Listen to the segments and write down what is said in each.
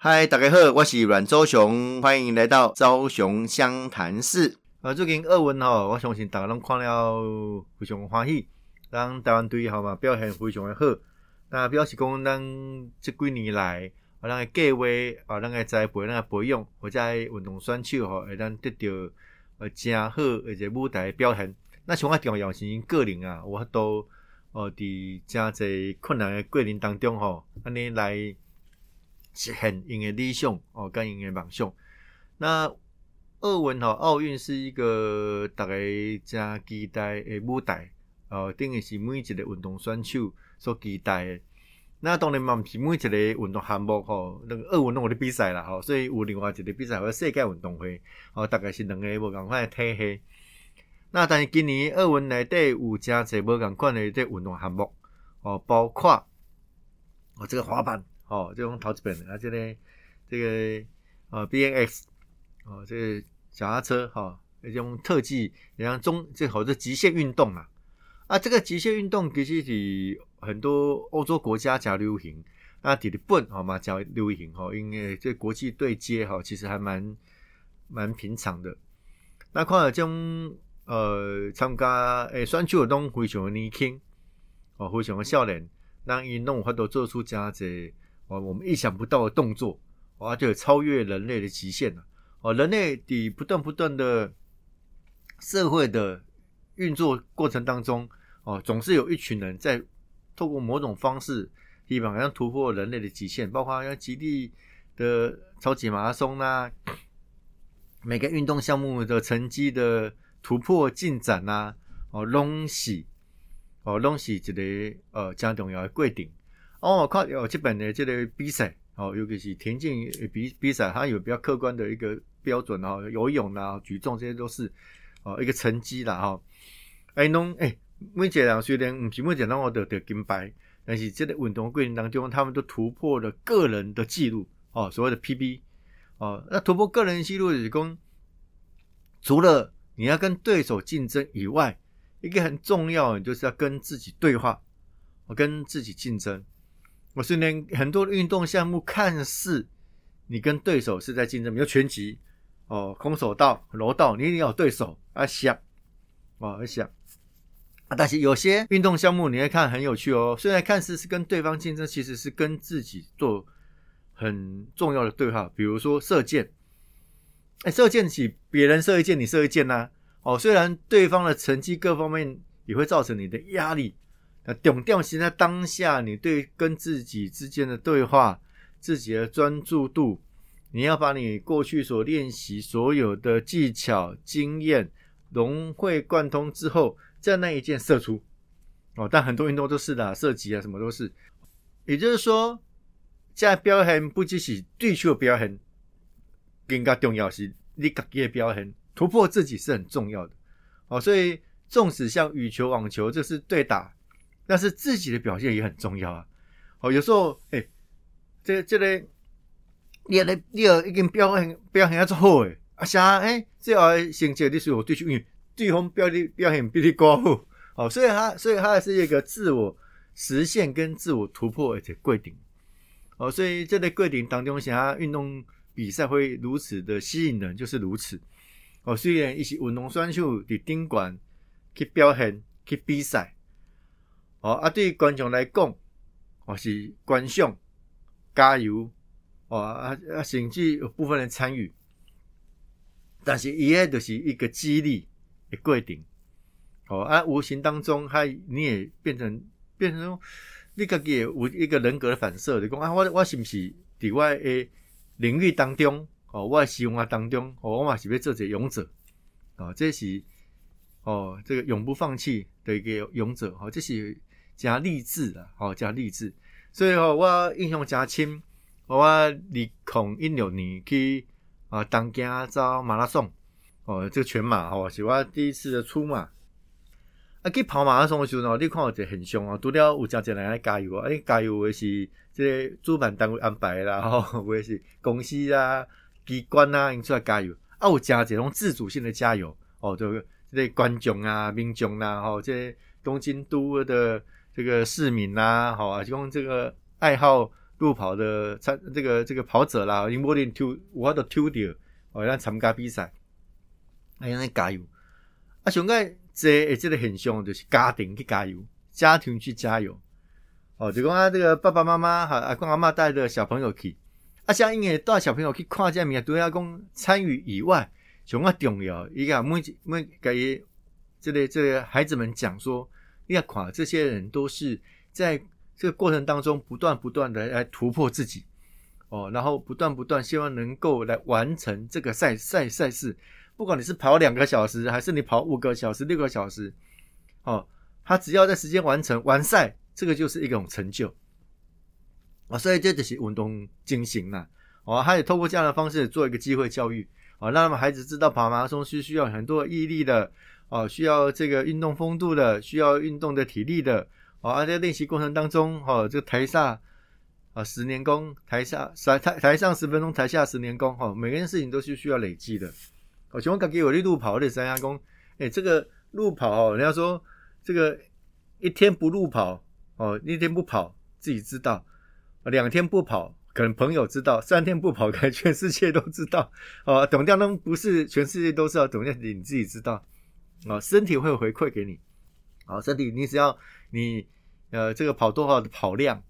嗨，大家好，我是阮周雄，欢迎来到周雄湘潭市。呃，最近奥运吼，我相信大家拢看了非常欢喜，咱台湾队吼嘛表现非常的好。那表示讲，咱这几年来，啊，咱的计划，啊，咱的栽培，咱的培养，或者运动选手吼，会咱得到呃真好而且舞台表现。那像我重要是个人啊，有法度哦，伫真济困难的过程当中吼，安尼来。实现因的理想哦，跟因的梦想。那奥运吼，奥运是一个大家真期待的舞台哦，等于是每一个运动选手所期待的。那当然嘛，毋是每一个运动项目吼，那个奥运拢有咧比赛啦吼，所以有另外一个比赛叫世界运动会哦，大概是两个无共款的体系。那但是今年奥运内底有真侪无共款的这运动项目哦，包括哦这个滑板。哦，这种陶瓷本啊，这个这个啊 B N X 哦，这个脚踏车哈，这种特技，然后中这好多极限运动啊，啊，这个极限运动其实是很多欧洲国家较流行，那日本好嘛较流行哈，因为这国际对接哈，其实还蛮蛮平常的。那看了这种呃参加诶选手拢非常年轻哦，非常的少年，让运动法都做出加这。哦，我们意想不到的动作，哇，就超越人类的极限了。哦，人类的不断不断的社会的运作过程当中，哦，总是有一群人在透过某种方式，基本上突破人类的极限，包括像极地的超级马拉松呐，每个运动项目的成绩的突破进展呐，哦，拢是哦，拢是一个呃，加重要的规定。哦，看有这本的这个比赛，哦，尤其是田径比比赛，它有比较客观的一个标准哦，游泳啦、举重这些都是哦一个成绩啦哈。哎，侬哎，每一个人虽然唔是每一个人我得得金牌，但是这个运动过程当中，他们都突破了个人的记录哦，所谓的 PB 哦，那突破个人记录是讲，除了你要跟对手竞争以外，一个很重要的，就是要跟自己对话，我跟自己竞争。我虽然很多运动项目看似你跟对手是在竞争，比如拳击哦、空手道、柔道，你一定要有对手啊想哦想啊，但是有些运动项目你会看很有趣哦，虽然看似是跟对方竞争，其实是跟自己做很重要的对话，比如说射箭，哎，射箭起别人射一箭，你射一箭呐，哦，虽然对方的成绩各方面也会造成你的压力。那重点是在当下，你对跟自己之间的对话，自己的专注度，你要把你过去所练习所有的技巧经验融会贯通之后，在那一件射出哦。但很多运动都是的，射击啊什么都是。也就是说，在表现不只是对手的表现，更加重要是你自己的表现，突破自己是很重要的哦。所以，纵使像羽球、网球，这是对打。但是自己的表现也很重要啊！哦，有时候，哎，这这个，你要来，你要已经表现表现还做好诶，啊啥？哎，这要成绩你是有对手，因为对方表的表现比你高 好，哦，所以他，所以他还是一个自我实现跟自我突破而且规定，哦，所以这类规定当中，想运动比赛会如此的吸引人，就是如此。哦，虽然一些运动选手伫顶管去表现去比赛。哦，啊，对观众来讲，哦是观赏加油，哦啊啊，甚至有部分人参与，但是伊个就是一个激励的过程，哦啊，无形当中，他你也变成变成你家己有一个人格的反射，就讲啊，我我是不是伫我诶领域当中，哦，我的生活当中，哦，我嘛是要做一个勇者，哦，这是哦，这个永不放弃的一个勇者，哦，这是。加励志的，哦，加励志，所以吼，我印象加深，我二零一六年去啊，东京走马拉松，哦，这个全马，哦，是我第一次的出马。啊，去跑马拉松的时候呢，你看我这很凶啊，除了有真侪人来加油啊，哎，加油的是这主办单位安排啦，吼，或者是公司啊、机关啊，因出来加油，啊，有真侪种自主性的加油，哦，这个观众啊、民众啊，吼，这东京都的。这个市民呐，好啊，用这个爱好路跑的参这个这个跑者啦，因无连抽我都抽掉，哦，咱参加比赛，哎呀，加油！啊，上个这这个现象就是家庭去加油，家庭去加油，哦，就讲啊，这个爸爸妈妈哈，阿公阿妈带着小朋友去，啊，像因为带小朋友去看这面，都要讲参与以外，上个重要，伊个每每给这类这个孩子们讲说，要看这些人都是在。这个过程当中，不断不断的来突破自己，哦，然后不断不断希望能够来完成这个赛赛赛事，不管你是跑两个小时，还是你跑五个小时、六个小时，哦，他只要在时间完成完赛，这个就是一种成就，啊，所以这就是运动精神呐，哦，他也透过这样的方式做一个机会教育，哦，让他们孩子知道跑马拉松是需要很多毅力的，哦，需要这个运动风度的，需要运动的体力的。哦，而在练习过程当中，哦，这个台下啊十年功，台下台台台上十分钟，台下十年功，哈，每件事情都是需要累积的。哦，请问给我的路跑的三下功，哎，这个路跑，人家说这个一天不路跑，哦，一天不跑自己知道，两天不跑可能朋友知道，三天不跑可能全世界都知道。哦，懂掉呢不是全世界都知道，总掉你自己知道。哦，身体会回馈给你。好，身体你只要你呃这个跑多少的跑量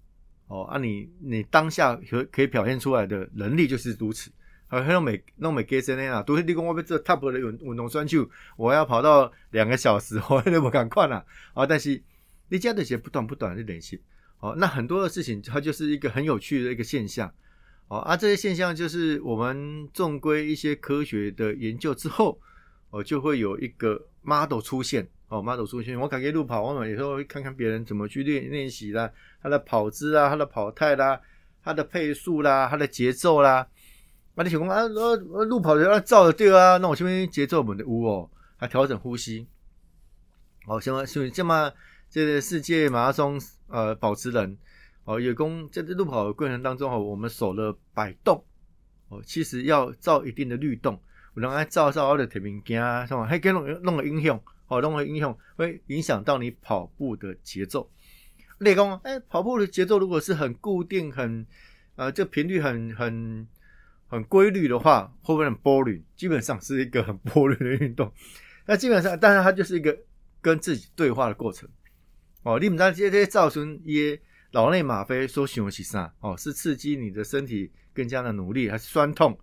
哦，啊你你当下可可以表现出来的能力就是如此。啊，那每那每给谁那样，都是你讲我要做 top 的运运动选手，我要跑到两个小时，我都不敢快了啊。但是你家的些不断不断的联系，哦，那很多的事情它就是一个很有趣的一个现象哦。啊，这些现象就是我们纵归一些科学的研究之后，哦，就会有一个 model 出现。哦，model 出现，我感觉路跑，我有时候会看看别人怎么去练练习啦，他的跑姿啊，他的跑态啦，他的配速啦，他的节奏啦。啊，你想讲啊，呃路跑的要照着对啊，那我这边节奏稳的呜哦，还调整呼吸。哦，什么？所以这么这个世界马拉松呃保持人哦，有功在这路跑的过程当中哦，我们手的摆动哦，其实要照一定的律动，我能爱照照我的体面镜啊，是吧？还给弄弄个影响。哦，弄个影响，会影响到你跑步的节奏。练功，哎，跑步的节奏如果是很固定、很呃，这频率很很很规律的话，会不会很 boring？基本上是一个很 boring 的运动。那基本上，当然它就是一个跟自己对话的过程。哦，你们知道这些造成一脑内吗啡说形容是啥？哦，是刺激你的身体更加的努力，还是酸痛？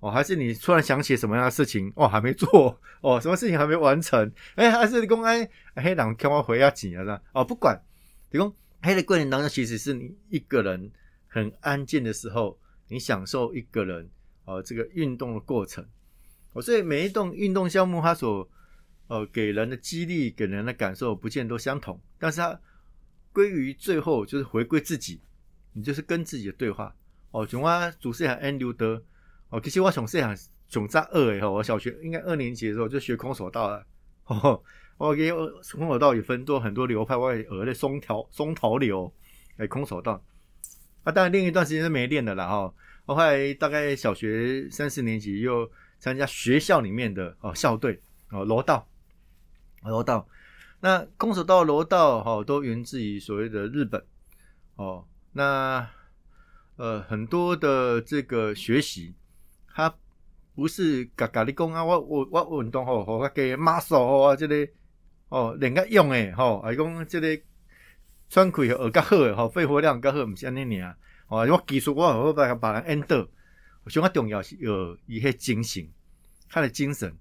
哦，还是你突然想起什么样的事情？哦，还没做 哦，什么事情还没完成？哎，还是公安黑党看我回要紧啊？是吧？哦，不管，提供黑的过程当中，其实是你一个人很安静的时候，你享受一个人哦这个运动的过程。哦，所以每一栋运动项目，它所呃给人的激励、给人的感受，不见都相同。但是它归于最后，就是回归自己，你就是跟自己的对话。哦，从我主持人安刘德。哦，其实我从细汉从在二诶吼，我小学应该二年级的时候就学空手道了。哦，我给空手道也分多很多流派，我也学的松条松桃流诶空手道。啊，当然另一段时间是没练的了哈。我后来大概小学三四年级又参加学校里面的哦校队哦柔道，柔道。那空手道、柔道哈都源自于所谓的日本哦。那呃很多的这个学习。他不是甲甲你讲啊，我我我运动吼，吼我加 muscle 啊，这个哦练个用诶吼，还讲这个喘气学较好诶吼，肺活量较好，毋是安尼尔哦，我技术我好把把人 end，我想较重要是有一些精神，他的精神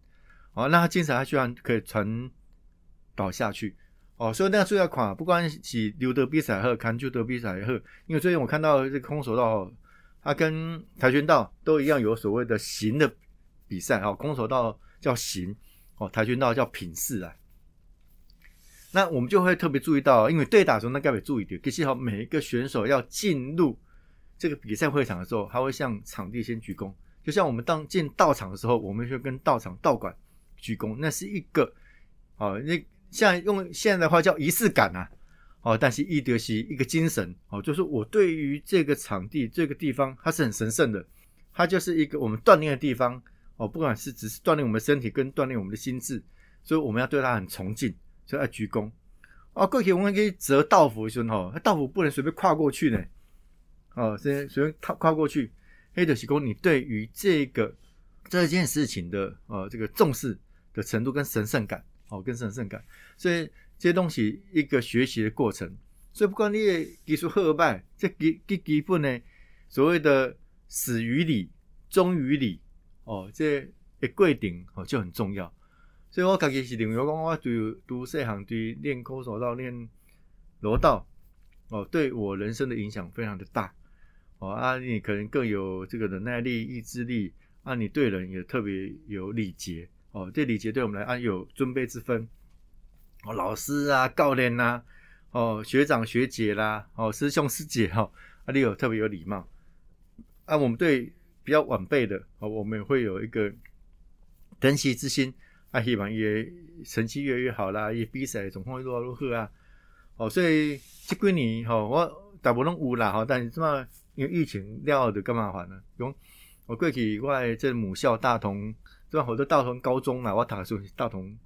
哦，那他精神他居然可以传导下去哦，所以那个主要看，不管是溜德比赛和看球德比赛和，因为最近我看到这空手道。它跟跆拳道都一样，有所谓的形的比赛哦。空手道叫形哦，跆拳道叫品势啊。那我们就会特别注意到，因为对打的时候，那该别注意点。可是好，每一个选手要进入这个比赛会场的时候，他会向场地先鞠躬。就像我们当进道场的时候，我们就跟道场道馆鞠躬，那是一个哦，那像用现在的话叫仪式感啊。哦，但是一德是一个精神哦，就是我对于这个场地、这个地方，它是很神圣的，它就是一个我们锻炼的地方哦。不管是只是锻炼我们的身体，跟锻炼我们的心智，所以我们要对它很崇敬，所以要鞠躬。哦，过去我们可以折道服的时候，道服不能随便跨过去呢。哦，先随便跨跨过去，黑的是讲你对于这个这件事情的呃这个重视的程度跟神圣感，哦，跟神圣感，所以这些东西一个学习的过程，所以不管你的技术好坏，这基基基本呢，所谓的始于理，忠于理，哦，这一规定哦就很重要。所以我家己是认为讲，我对读这行对练空手道、练柔道，哦，对我人生的影响非常的大。哦，啊，你可能更有这个忍耐力、意志力，啊，你对人也特别有礼节。哦，这礼节对我们来啊有尊卑之分。哦，老师啊、教练呐，哦，学长学姐啦，哦，师兄师姐哈，啊，你有特别有礼貌。啊，我们对比较晚辈的，哦，我们会有一个珍惜之心。啊，希望也成绩越来越好啦，也比赛状况越来越好啊。哦，所以这几年吼，我大部分拢有啦吼，但是怎么因为疫情了就干嘛烦呢？讲我过去我这母校大同，这好多大同高中啦，我读书大同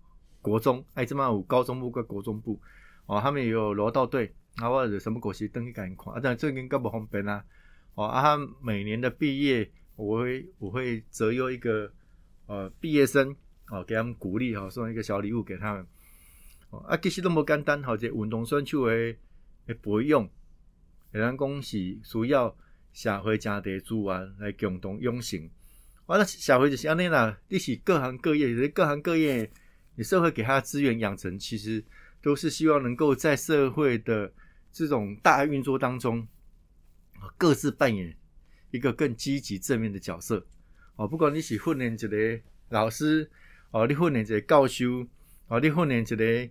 国中，哎，这么有高中部跟国中部，哦，他们也有柔道队，啊，或者什么国旗登去赶看，啊，但这跟更不方便啦。哦，啊，他每年的毕业，我会我会择优一个呃毕业生。哦，给他们鼓励哈，送一个小礼物给他们。哦，啊，其实都无简单，好这运动选手的的培养，咱讲是需要社会家庭资源来共同养成。完了，社会就是安尼啦，你是各行各业，各行各业，你社会给他的资源养成，其实都是希望能够在社会的这种大运作当中，各自扮演一个更积极正面的角色。哦，不管你是训练一个老师。哦，你训练一个教授，哦，你训练一个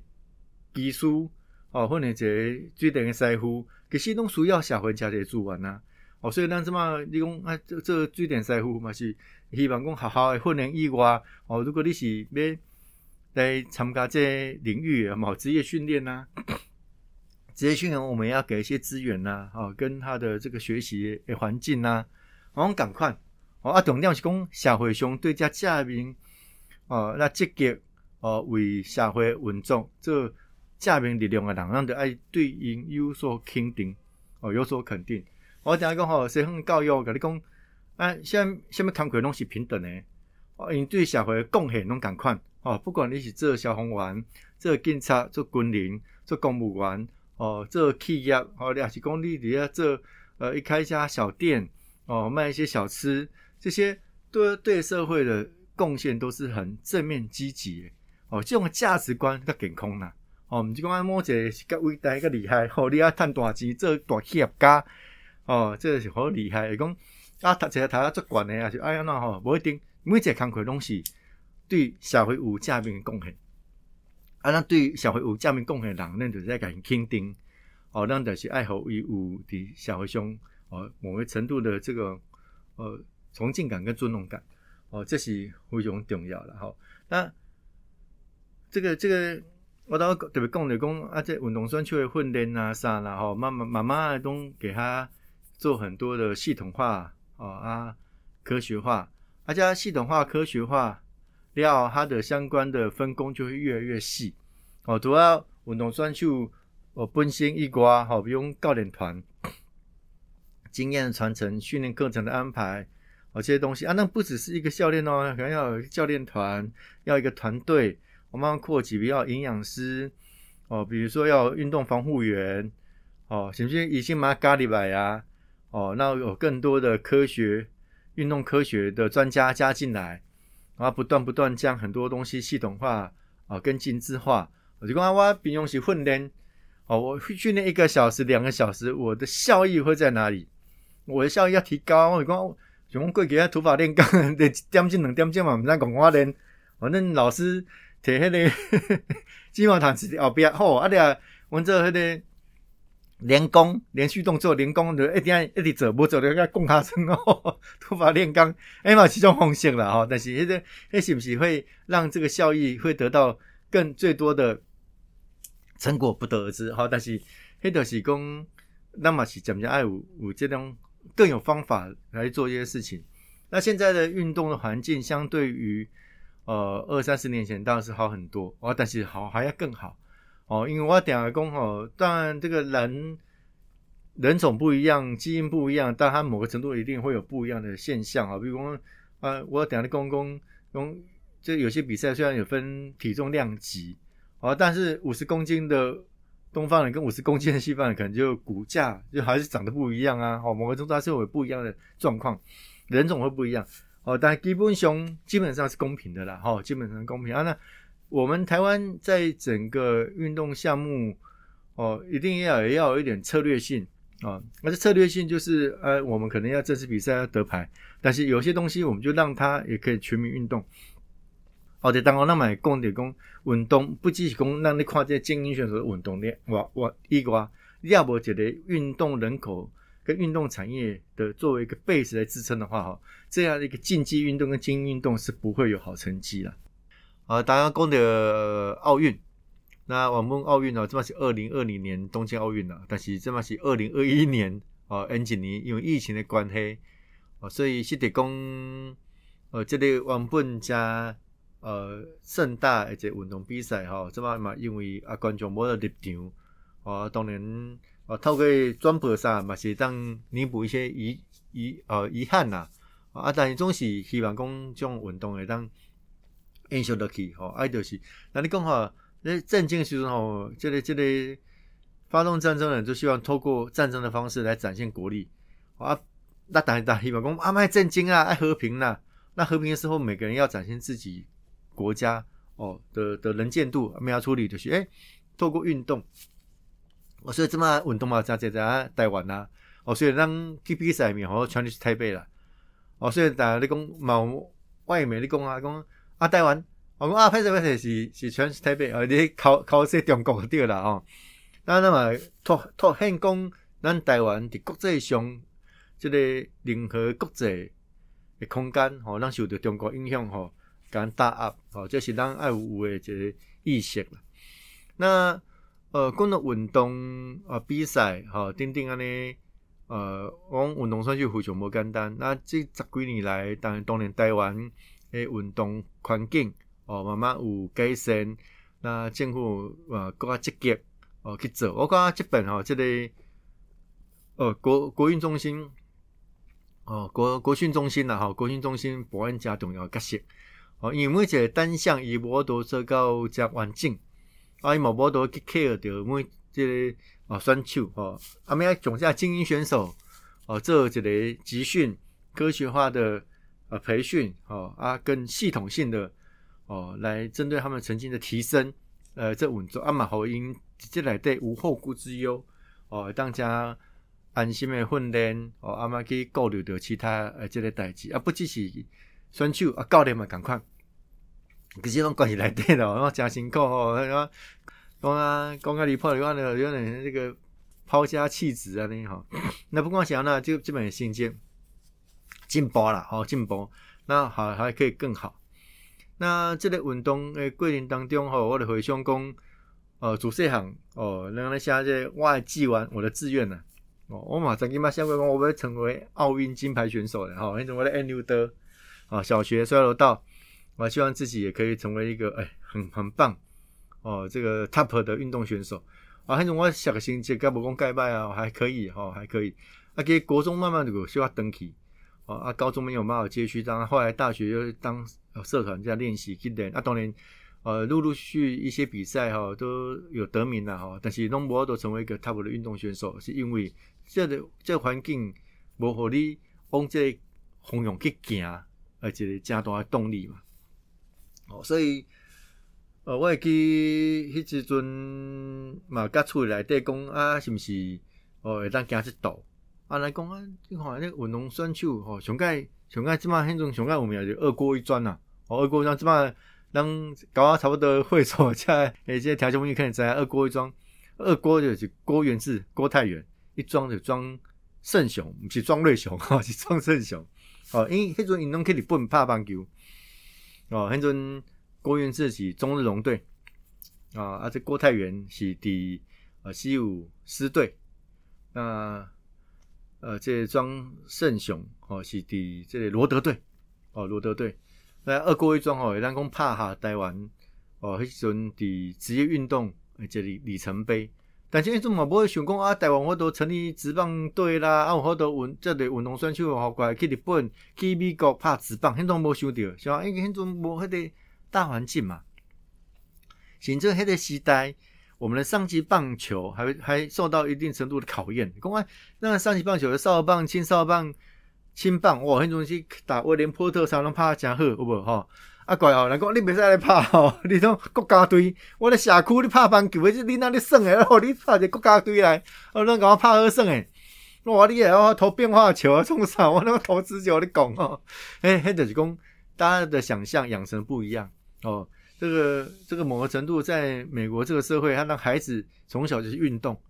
技术，哦，训练一个水电的师傅，其实拢需要社会家庭资源呐。哦，所以咱即嘛，你讲啊，这这水电师傅嘛是希望讲学校的训练以外，哦，如果你是要来参加这领域，嘛职业训练呐，职业训练我们要给一些资源呐，哦，跟他的这个学习的环境呐，我们赶快，哦，啊，重点是讲社会上对这下面。哦，那积极哦为社会运作做正面力量的人，咱就爱对因有所肯定哦，有所肯定。我听讲吼，社会教育甲你讲，啊，像什么工课拢是平等的，哦，因对社会贡献拢共款哦，不管你是做消防员、做警察、做军人、做公务员哦，做企业哦，你也是讲你伫遐做呃一开一家小店哦，卖一些小吃，这些对对社会的。贡献都是很正面积极哦，这种价值观较健康啦哦，毋是讲啊某一个是较伟大、较厉害，哦，你啊趁大钱做大企业家哦，这是好厉害。讲啊，读一个读啊足悬的啊，是哎安怎吼，无一定每一个工课拢是对社会有正面贡献。啊，咱对社会有正面贡献的人，咱就是在甲伊肯定哦，咱就是爱好伊有伫社会上哦某个程度的这个呃崇敬感跟尊荣感。哦，这是非常重要的哈。那这个这个，我都特别讲的讲啊，这运动选手的训练啊啥啦，吼，慢慢慢慢都给他做很多的系统化哦啊，科学化，而且系统化、科学化，了它的相关的分工就会越来越细哦。主要运动选手哦本身一挂，好，比如教练团经验的传承、训练课程的安排。哦，这些东西啊，那不只是一个教练哦，可能要有教练团，要一个团队。我们要扩几，比如营养师哦，比如说要运动防护员哦，甚至已经马咖喱来呀哦，那有更多的科学运动科学的专家加进来，然后不断不断将很多东西系统化啊，跟精致化。我就讲我平常时训练哦，我训练一个小时、两个小时，我的效益会在哪里？我的效益要提高。我讲。像讲过去啊，土法炼钢，得点进两点钟嘛，毋知讲我练。反正老师摕迄个鸡毛掸子后壁好，啊，咧，阮做迄个连功连续动作，连功就一定一直做，无做就甲讲下声哦。土法炼钢，哎嘛，其中方式啦吼，但是迄个迄是不是会让这个效益会得到更最多的成果，不得而知。好，但是迄就是讲，那么是怎么爱有有这种。更有方法来做一些事情。那现在的运动的环境，相对于呃二三十年前，当然是好很多。哦，但是好还要更好哦，因为我点个工哦，当然这个人人种不一样，基因不一样，但它某个程度一定会有不一样的现象啊。比如说，啊，我等下的公公公，就有些比赛虽然有分体重量级，啊，但是五十公斤的东方人跟五十公斤的西方人，可能就骨架就还是长得不一样啊。哦，某个程度还是有不一样的状况，人种会不一样。哦，但基本上基本上是公平的啦。哈，基本上公平啊。那我们台湾在整个运动项目，哦，一定要也要有一点策略性。啊，那这策略性就是，呃，我们可能要正式比赛要得牌，但是有些东西我们就让它也可以全民运动。哦，对，当我那买讲的讲运动，不只是讲让你看这精英选手的运动力，我我一个，要不觉得运动人口跟运动产业的作为一个 base 来支撑的话，哈，这样的一个竞技运动跟精英运动是不会有好成绩的。啊，大家讲的奥运。那我们奥运呢，这嘛是二零二零年东京奥运了，但是这嘛是二零二一年哦，N 几年因为疫情的关系哦，所以是得讲呃，这个原本加呃盛大一个运动比赛哈，这嘛嘛因为啊观众无得入场哦，当然哦透过转播啥嘛是当弥补一些遗遗呃遗憾呐啊，但是总是希望讲这种运动会当延续落去吼，啊就是那你讲哈。那震惊时候，这类这类发动战争的人就希望透过战争的方式来展现国力啊。那打打希望讲啊，爱震惊啊，爱和平啦。那和平的时候，每个人要展现自己国家哦的的能见度，没有处理就是哎，透过运动。我所以这么运动嘛，在在在台湾呐。哦，所以让去比赛面好全去台北了。哦，所以大家你讲某外媒你讲啊，讲啊台湾。我讲啊，拍摄拍摄是是全是台北，而你考考说中国对啦哦。那那么拓拓显讲，咱台湾伫国际上，即个任何国际的空间，吼，咱受到中国影响，吼，敢打压，吼，这是咱爱有的一个意识啦。那呃，讲到运动啊比赛，吼，等等安尼，呃，我运动算是非常无简单。那这十几年来，当然当年台湾诶运动环境。哦，慢慢有改善，那政府啊更加积极哦去做。我讲这本吼，这个呃国国运中心哦国国训中心啦吼，国训中心保安加重要角色哦，因为每一个单项伊无都做到遮完整，啊伊无无都去 care 着每这个哦选手吼，啊咪要种下精英选手哦做一个集训科学化的呃培训哦啊跟系统性的。哦，来针对他们曾经的提升，呃，这稳住阿玛侯因直接来对无后顾之忧哦，当家安心的训练哦，阿妈去顾虑到其他呃这个代志啊，不只是选手啊，教练嘛，赶快，可是拢关系来对咯，然后真辛苦哦，然后讲啊，讲啊离谱，有点有点这个抛家弃子啊，那哈，那不光想那就基本新建进步啦，吼进步，那好。还可以更好。那这个运动诶过程当中吼，我哋回想讲，呃，主细行哦，让那写这我记完我的志愿呐，哦，我马上经嘛想过讲，我要成为奥运金牌选手的吼，那种我的 N 的啊，小学摔楼道，我希望自己也可以成为一个诶很很棒。哦，这个 top 的运动选手。啊，那种我小个心节该不讲盖拜啊，还可以哈，还可以，啊，给国中慢慢的需要登起。哦啊，高中没有办法接续，当后来大学又当社团在练习，去练啊，当年呃陆陆续一些比赛哈都有得名了哈，但是拢无都成为一个 top 的运动选手，是因为这个这环境无互你往这方向去行，而且加大动力嘛。哦，所以呃，我会记迄时阵嘛，甲厝内底讲啊，是毋是哦会当行即道？啊，来讲啊，你看那运动选手吼，上盖上盖即马迄种上盖有名就二锅一砖呐，哦，二锅一砖即马人搞啊差不多会所在，诶，这条件问题可能在二锅一砖，二锅就是郭元志、郭泰元，一庄就庄圣雄，毋是庄瑞雄，吼，是庄圣雄，哦，因为迄阵运动去日本拍棒球，哦，迄阵郭元志是中日龙队，啊，啊，这郭泰元是伫呃西武狮队，那。呃这庄胜雄哦，是伫这个罗德队哦，罗德队。那二哥一庄哦，当讲拍下台湾哦，迄时阵伫职业运动诶这里里程碑。但是迄阵嘛，无会想讲啊，台湾我都成立职棒队啦，啊，有好多运即个运动选手好过来去日本、去美国拍职棒，迄阵无想到，是吧？因为迄阵无迄个大环境嘛。甚至迄个时代，我们的上级棒球还还受到一定程度的考验。讲啊，那上级棒球的少棒、青少棒、青棒，哇，迄种是打威廉波特才能拍真好，有无吼？啊怪哦，人讲你袂使来拍吼，你种国家队，我咧社区你拍棒球，你哪里耍诶？哦，你拍一个国家队来，哦，恁甲我拍好算诶。哇你也要投变化球啊，冲啥？我那个投直球你讲哦，诶，迄就是讲大家的想象养成不一样哦。这个这个某个程度，在美国这个社会，他让孩子从小就是运动，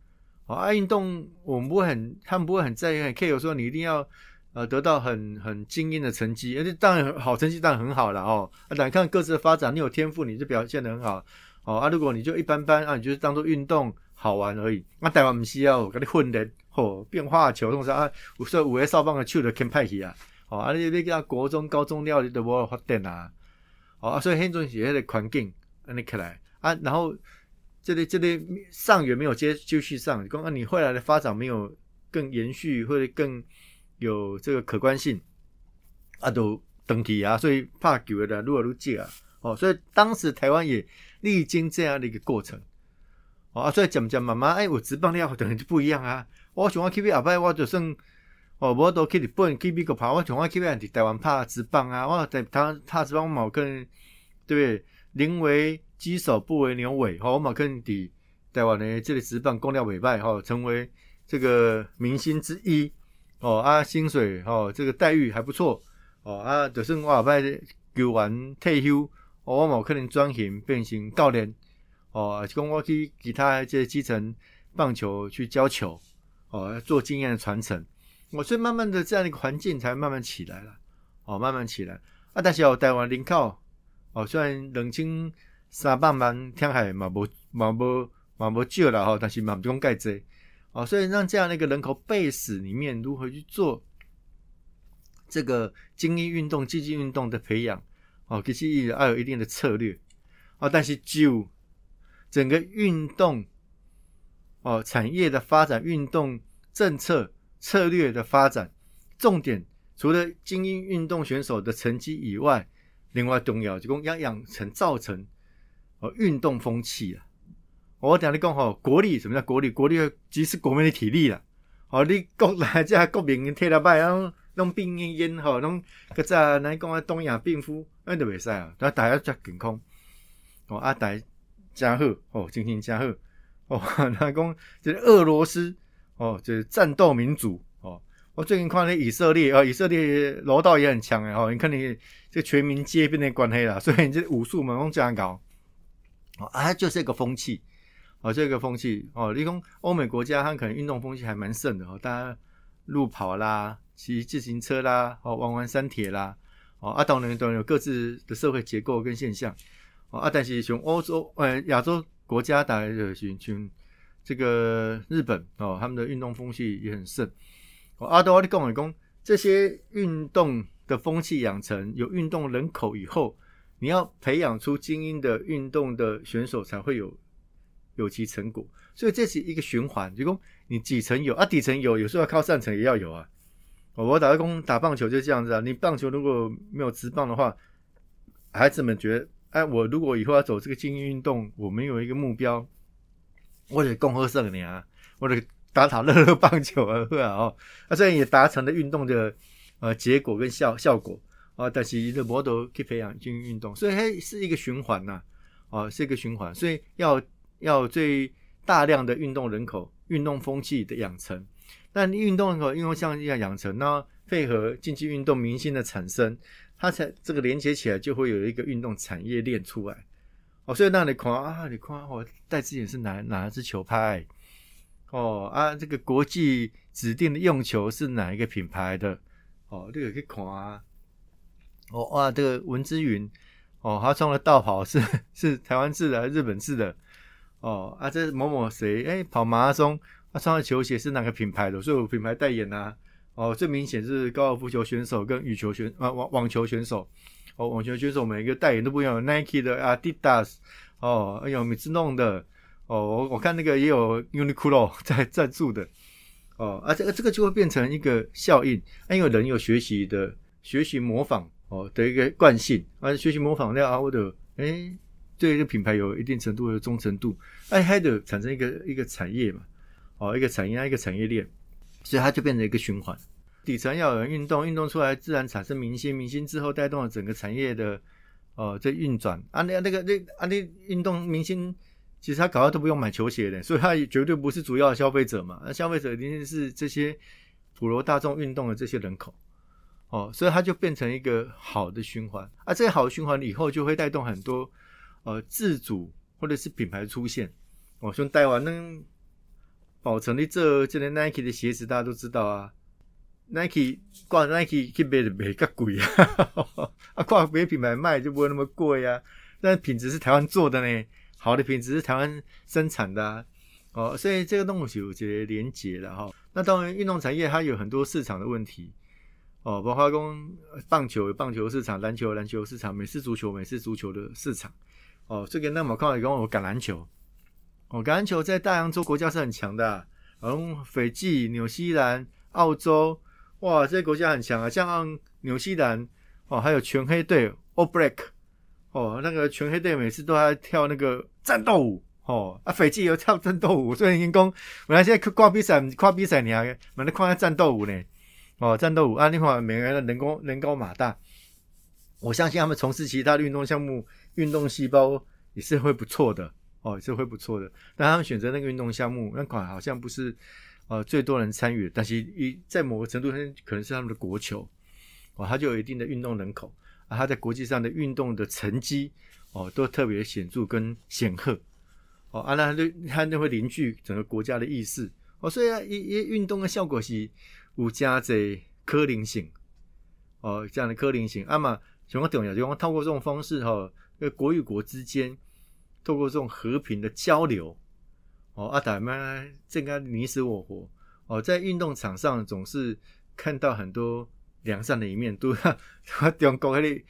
啊，运动我们不会很，他们不会很在意，可以有说你一定要。呃，得到很很精英的成绩，而且当然好成绩当然很好了哦。啊，来看各自的发展，你有天赋，你就表现的很好。哦啊，如果你就一般般啊，你就是当做运动好玩而已。那台湾唔需要，跟你混的哦，变化球种啥啊？有说五 A 少棒的球都肯派去啊。哦，啊，你你叫国中、高中料理都无发展啊。哦啊，所以很重是迄个环境，安尼起来啊，然后这里这里上元没有接继续上，讲啊，你后来的发展没有更延续或者更。有这个可观性啊，都登记啊，所以怕球的撸啊撸借啊，哦，所以当时台湾也历经这样的一个过程，哦，所以讲讲妈妈，哎，我直棒的要等于就不一样啊，我喜欢 K B 阿伯，我就算哦，我都去日本去美国跑，我喜欢 K B 在台湾拍直棒啊，我在他他直棒我嘛跟对不对？宁为鸡首不为牛尾，吼，我嘛跟伫台湾的这里直棒公料尾拜吼，成为这个明星之一。哦啊，薪水哦，这个待遇还不错哦啊，就算我后摆球完退休，我冇可能转型变成教练哦，是讲我去其他这些基层棒球去教球哦，做经验的传承，我所以慢慢的这样的一个环境才慢慢起来了哦，慢慢起来啊，但是，台湾人口哦，虽然两千三百万听海嘛无嘛无嘛无少啦哈，但是嘛不讲盖济。哦，所以让这样的一个人口背史里面，如何去做这个精英运动、积极运动的培养，哦，其实要有一定的策略，哦，但是就整个运动哦产业的发展、运动政策策略的发展，重点除了精英运动选手的成绩以外，另外重要就讲要养成、造成哦运动风气啊。我听你讲吼，国力什么叫国力？国力即是国民的体力啦。哦，你国来这国民体力歹，然后弄病恹恹吼，弄个在来讲啊，东亚病夫，那都袂使啊。那大家较健康，哦，阿大加好，哦，精神加好，哦，那讲这俄罗斯，哦，这战斗民族，哦，我最近看那以色列，哦，以色列柔道也很强诶，哦，你看你这全民皆兵的关系啦，所以你这武术嘛，拢这样搞，哦，啊，就是一个风气。哦，这个风气哦，你讲欧美国家，它可能运动风气还蛮盛的哦，大家路跑啦，骑自行车啦，哦，玩玩山铁啦，哦，啊，当然都有各自的社会结构跟现象，哦，啊，但是从欧洲呃亚洲国家大概就是从这个日本哦，他们的运动风气也很盛。哦，阿多阿你跟我讲，这些运动的风气养成有运动人口以后，你要培养出精英的运动的选手才会有。有其成果，所以这是一个循环。如果你底层有啊，底层有，有时候要靠上层也要有啊。我打个工打棒球就这样子啊。你棒球如果没有直棒的话，孩子们觉得，哎，我如果以后要走这个精英运动，我没有一个目标，我得共和胜你啊，我得打打乐乐棒球啊，哦，啊，这样也达成了运动的呃结果跟效效果啊。但是的模都去培养进行运动，所以它是一个循环呐，啊，是一个循环，所以要。要最大量的运动人口、运动风气的养成，那运动人口、运动项要养成，那配合竞技运动明星的产生，它才这个连接起来，就会有一个运动产业链出来。哦，所以那你看啊，你看哦，戴志颖是哪哪一支球拍？哦啊，这个国际指定的用球是哪一个品牌的？哦，这个可以看啊。哦哇，这个文之云，哦，他穿的道袍是 是台湾制的还是，日本制的。哦啊，这某某谁哎跑马拉松，他穿的球鞋是哪个品牌的？所以有品牌代言呐。哦，最明显是高尔夫球选手跟羽球选啊网网球选手。网球选手每一个代言都不一样，Nike 的、Adidas，哦，哎呦，米兹弄的，哦，我我看那个也有 Uniqlo 在赞助的。哦，啊，这个这个就会变成一个效应，因为人有学习的学习模仿哦的一个惯性，啊，学习模仿那啊，我的哎，对这个品牌有一定程度的忠诚度，哎，还得产生一个一个产业嘛，哦，一个产业一个产业链，所以它就变成一个循环。底层要有人运动，运动出来自然产生明星，明星之后带动了整个产业的哦这运转。啊，那那个那啊那运动明星。其实他搞到都不用买球鞋的，所以他绝对不是主要的消费者嘛。那消费者一定是这些普罗大众运动的这些人口，哦，所以它就变成一个好的循环。啊，这个好的循环以后就会带动很多呃自主或者是品牌出现。哦，像台湾呢，宝成的这这连 Nike 的鞋子大家都知道啊，Nike 挂 Nike 去卖就卖较贵啊，啊挂别品牌卖就不会那么贵啊，但品质是台湾做的呢。好的品质是台湾生产的哦，所以这个东西有些连结了哈。那当然，运动产业它有很多市场的问题哦，包括讲棒球有棒球市场，篮球篮球市场，美式足球美式足球的市场哦。这个那么看来讲，我橄榄球哦，橄榄球在大洋洲国家是很强的，然后斐济、纽西兰、澳洲哇，这些国家很强啊，像纽西兰哦，还有全黑队 All Black。哦，那个全黑队每次都在跳那个战斗舞，哦，啊，斐济有跳战斗舞，所以员工本来现在看比赛，看比赛你还蛮能看下战斗舞呢，哦，战斗舞啊，另外每个人的人高人高马大，我相信他们从事其他运动项目，运动细胞也是会不错的，哦，也是会不错的。但他们选择那个运动项目，那款好像不是呃最多人参与，但是一在某个程度上可能是他们的国球，哦，他就有一定的运动人口。啊他在国际上的运动的成绩哦，都特别显著跟显赫哦，啊，那就他就会凝聚整个国家的意识哦，所以啊，一一运动的效果是五加在科林性哦，这样的科林性，啊嘛，什么重要？就透过这种方式哈，呃，国与国之间透过这种和平的交流哦，阿，大家正该你死我活哦，在运动场上总是看到很多。良善的一面，都 中国迄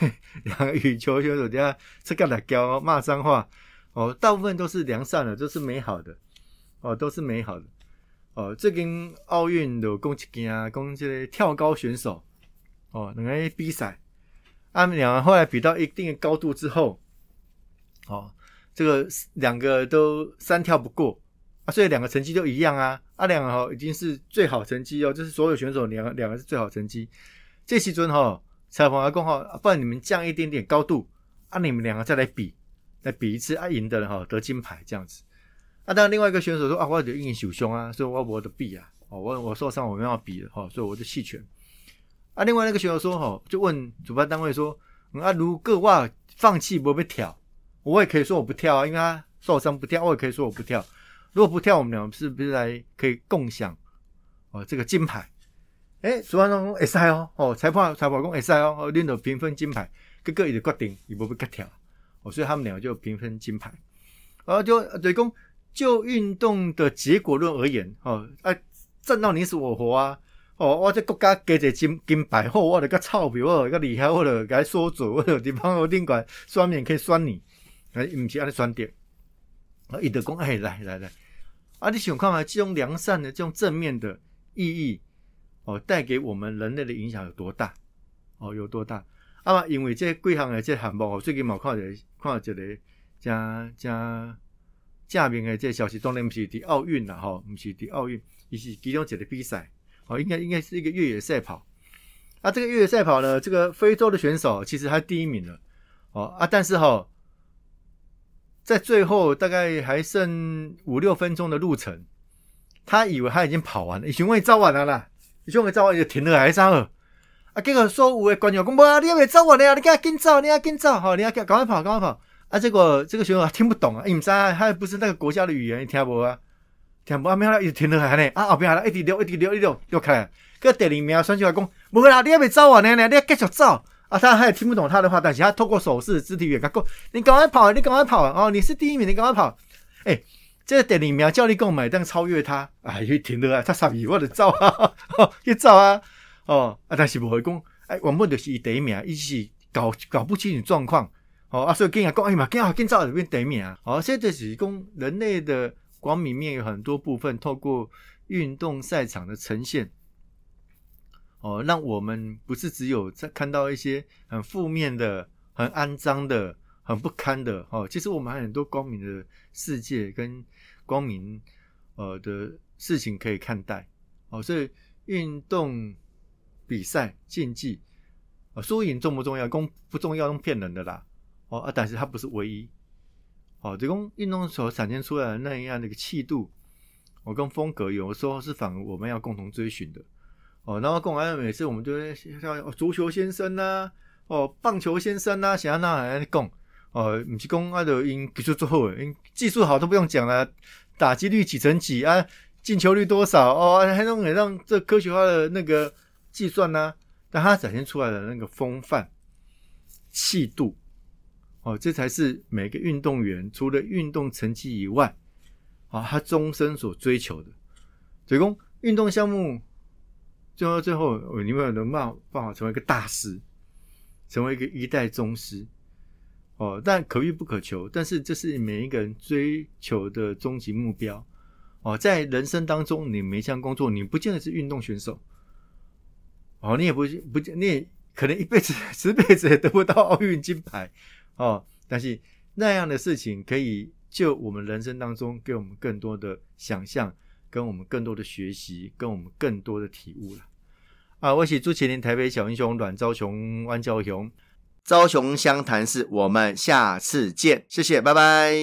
个两个羽球选手底下这个来教骂脏话哦，大部分都是良善的，都是美好的哦，都是美好的哦。这跟奥运的公一件啊，讲这个跳高选手哦，两个比赛，他们两个后来比到一定的高度之后，哦，这个两个都三跳不过。啊，所以两个成绩都一样啊，啊，两个哈已经是最好成绩哦，就是所有选手两个两个是最好成绩。这期尊哈采访阿公哈，不然你们降一点点高度，啊，你们两个再来比，来比一次，啊，赢的人哈得金牌这样子。啊，当然另外一个选手说啊，我得运手胸啊，所以我我的比啊，哦，我我受伤我没有比了哈，所以我就弃权。啊，另外那个选手说哈，就问主办单位说，啊，如果我放弃不被挑，我也可以说我不跳啊，因为他受伤不跳，我也可以说我不跳。如果不跳，我们俩是不是来可以共享哦这个金牌？哎，主办方讲会使哦，哦裁判裁判讲会使哦，哦领导平分金牌，各个伊就决定伊不被割跳，哦所以他们两个就平分金牌。然后就对公就运动的结果论而言，哦啊战到你死我活啊，哦我这国家给这金金牌后，我得个钞票，我个厉害，我得该说主，我有地方我宾馆双面可以酸你，哎唔是安尼酸点，啊伊就讲哎来来来。啊，你想看嘛？这种良善的、这种正面的意义哦，带给我们人类的影响有多大？哦，有多大？啊嘛，因为这贵行的这项目，我最近冇看到看到一个加加正面的这消息，当然不是伫奥运啦，吼，不是伫奥运，伊是其中一个比赛，哦，应该应该是一个越野赛跑。啊，这个越野赛跑呢，这个非洲的选手其实他第一名了，哦啊，但是哈。在最后大概还剩五六分钟的路程，他以为他已经跑完了，以为走完了啦，以为走完就停了还是啥了？啊，结果说有的观众讲，无啊，你还没走完呢，你赶紧走，你要紧走，好，你要赶快跑，赶快跑。啊，结果这个选手听不懂啊，因为啥？他不是那个国家的语言，听不啊？听不啊？没有啦，一直停了还呢，啊后边还一直溜，一直溜，一直溜溜开。个第二名选手来讲，无啦，你还没走完呢，你要继续走。啊，他他也听不懂他的话，但是他透过手势、肢体语言，他讲：“你赶快跑，你赶快跑哦！你是第一名，你赶快跑！”哎，这个第二名叫你购买，但超越他，啊，又停了啊！他傻逼，我得走啊，去走啊！哦，啊，但是不会讲，哎，我们就是第一名，一起搞搞不清楚状况，哦，啊，所以跟人讲，哎嘛，更好更早就变第一名啊。哦，现在是讲人类的光明面有很多部分，透过运动赛场的呈现，哦，让我们不是只有在看到一些很负面的、很肮脏的、很不堪的，哦，其实我们还有很多光明的世界跟光明呃的事情可以看待。哦，所以运动比赛竞技啊，输赢重不重要？公不重要，用骗人的啦。哦啊，但是它不是唯一。哦，这种运动所展现出来的那样的一个气度，哦，跟风格，有的时候是反而我们要共同追寻的。哦，然后共完每次我们就会像足球先生呐，哦，棒球先生呐，想要那来讲，哦，不是讲啊，就因技术最好，因技术好都不用讲了，打击率几成几啊？进球率多少哦？还能让这科学化的那个计算呢？但他展现出来的那个风范、气度，哦，这才是每个运动员除了运动成绩以外，啊，他终身所追求的。所以讲，运动项目，最后最后，你们有能办办法成为一个大师，成为一个一代宗师，哦，但可遇不可求。但是这是每一个人追求的终极目标。哦，在人生当中，你每一项工作，你不见得是运动选手，哦，你也不不，你也可能一辈子、十辈子也得不到奥运金牌，哦，但是那样的事情可以就我们人生当中给我们更多的想象，跟我们更多的学习，跟我们更多的体悟了。啊，我是朱麒麟，台北小英雄阮昭雄、弯昭雄，昭雄湘潭市，我们下次见，谢谢，拜拜。